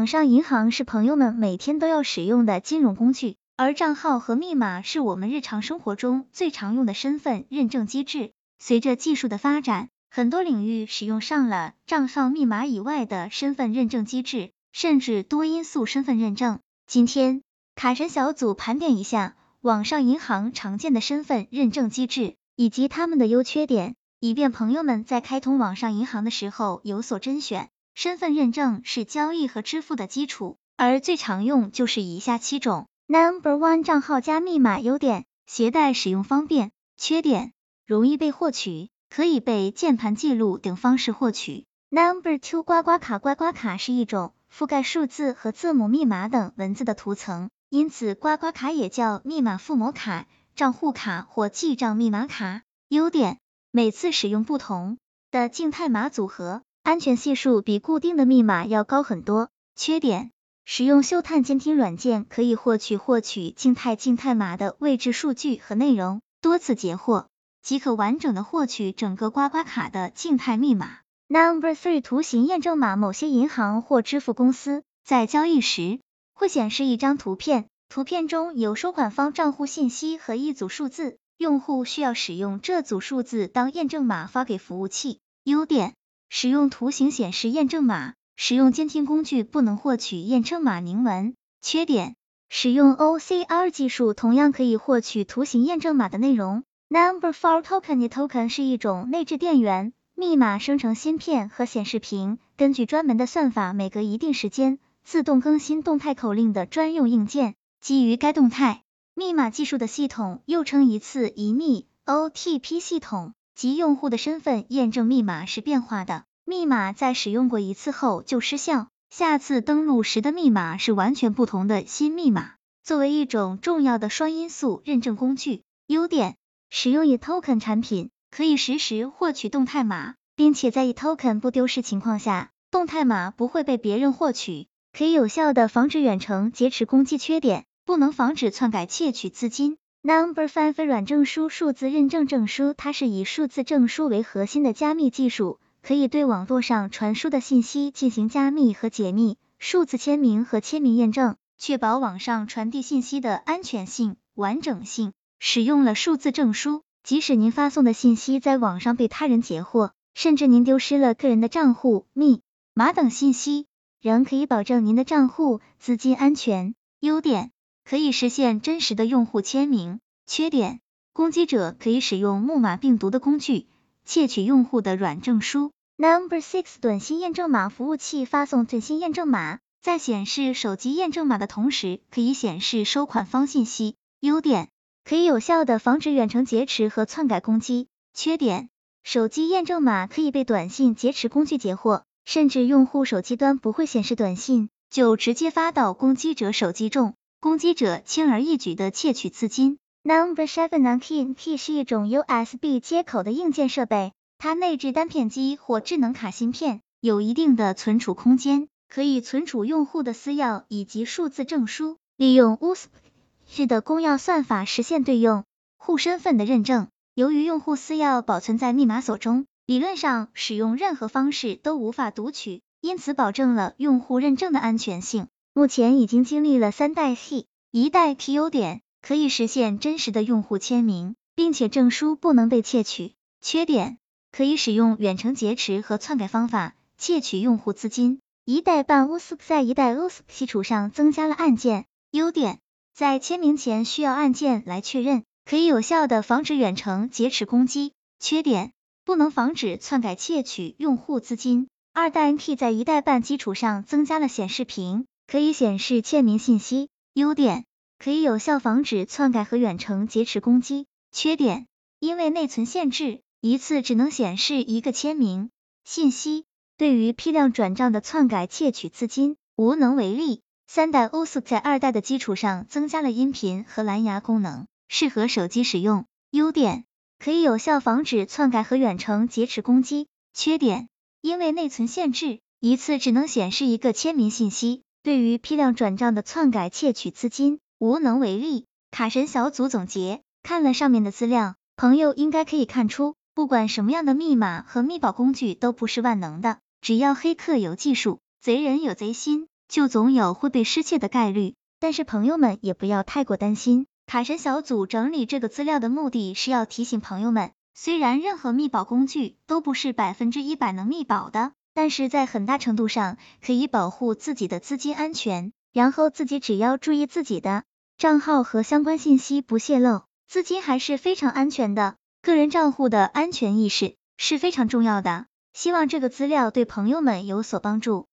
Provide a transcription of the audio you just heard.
网上银行是朋友们每天都要使用的金融工具，而账号和密码是我们日常生活中最常用的身份认证机制。随着技术的发展，很多领域使用上了账号密码以外的身份认证机制，甚至多因素身份认证。今天，卡神小组盘点一下网上银行常见的身份认证机制以及他们的优缺点，以便朋友们在开通网上银行的时候有所甄选。身份认证是交易和支付的基础，而最常用就是以下七种。Number one，账号加密码优点：携带使用方便。缺点：容易被获取，可以被键盘记录等方式获取。Number two，刮刮卡。刮刮卡是一种覆盖数字和字母、密码等文字的图层，因此刮刮卡也叫密码附魔卡、账户卡或记账密码卡。优点：每次使用不同的静态码组合。安全系数比固定的密码要高很多。缺点：使用嗅探监听软件可以获取获取静态静态码的位置数据和内容，多次截获即可完整的获取整个刮刮卡的静态密码。Number three，图形验证码。某些银行或支付公司在交易时会显示一张图片，图片中有收款方账户信息和一组数字，用户需要使用这组数字当验证码发给服务器。优点。使用图形显示验证码，使用监听工具不能获取验证码明文。缺点：使用 OCR 技术同样可以获取图形验证码的内容。Number four token token 是一种内置电源、密码生成芯片和显示屏，根据专门的算法，每隔一定时间自动更新动态口令的专用硬件。基于该动态密码技术的系统又称一次一密 OTP 系统。即用户的身份验证密码是变化的，密码在使用过一次后就失效，下次登录时的密码是完全不同的新密码。作为一种重要的双因素认证工具，优点：使用 eToken 产品可以实时获取动态码，并且在 eToken 不丢失情况下，动态码不会被别人获取，可以有效的防止远程劫持攻击。缺点：不能防止篡改窃取资金。Number five 软证书数字认证证书，它是以数字证书为核心的加密技术，可以对网络上传输的信息进行加密和解密。数字签名和签名验证，确保网上传递信息的安全性、完整性。使用了数字证书，即使您发送的信息在网上被他人截获，甚至您丢失了个人的账户、密码等信息，仍可以保证您的账户资金安全。优点。可以实现真实的用户签名。缺点：攻击者可以使用木马病毒的工具窃取用户的软证书。Number six，短信验证码服务器发送短信验证码，在显示手机验证码的同时，可以显示收款方信息。优点：可以有效的防止远程劫持和篡改攻击。缺点：手机验证码可以被短信劫持工具截获，甚至用户手机端不会显示短信，就直接发到攻击者手机中。攻击者轻而易举的窃取资金。Number seven Key Key 是一种 USB 接口的硬件设备，它内置单片机或智能卡芯片，有一定的存储空间，可以存储用户的私钥以及数字证书。利用 USB 的公钥算法实现对用户身份的认证。由于用户私钥保存在密码锁中，理论上使用任何方式都无法读取，因此保证了用户认证的安全性。目前已经经历了三代 Key，一代 T 优点可以实现真实的用户签名，并且证书不能被窃取。缺点可以使用远程劫持和篡改方法窃取用户资金。一代半 OS 在一代 OS 基础上增加了按键。优点在签名前需要按键来确认，可以有效的防止远程劫持攻击。缺点不能防止篡改窃取用户资金。二代 N T 在一代半基础上增加了显示屏。可以显示签名信息，优点可以有效防止篡改和远程劫持攻击。缺点因为内存限制，一次只能显示一个签名信息，对于批量转账的篡改窃取资金无能为力。三代 OS 在二代的基础上增加了音频和蓝牙功能，适合手机使用。优点可以有效防止篡改和远程劫持攻击。缺点因为内存限制，一次只能显示一个签名信息。对于批量转账的篡改窃取资金无能为力。卡神小组总结，看了上面的资料，朋友应该可以看出，不管什么样的密码和密保工具都不是万能的，只要黑客有技术，贼人有贼心，就总有会被失窃的概率。但是朋友们也不要太过担心，卡神小组整理这个资料的目的是要提醒朋友们，虽然任何密保工具都不是百分之一百能密保的，但是在很大程度上可以保护自己的资金安全。然后自己只要注意自己的账号和相关信息不泄露，资金还是非常安全的。个人账户的安全意识是非常重要的。希望这个资料对朋友们有所帮助。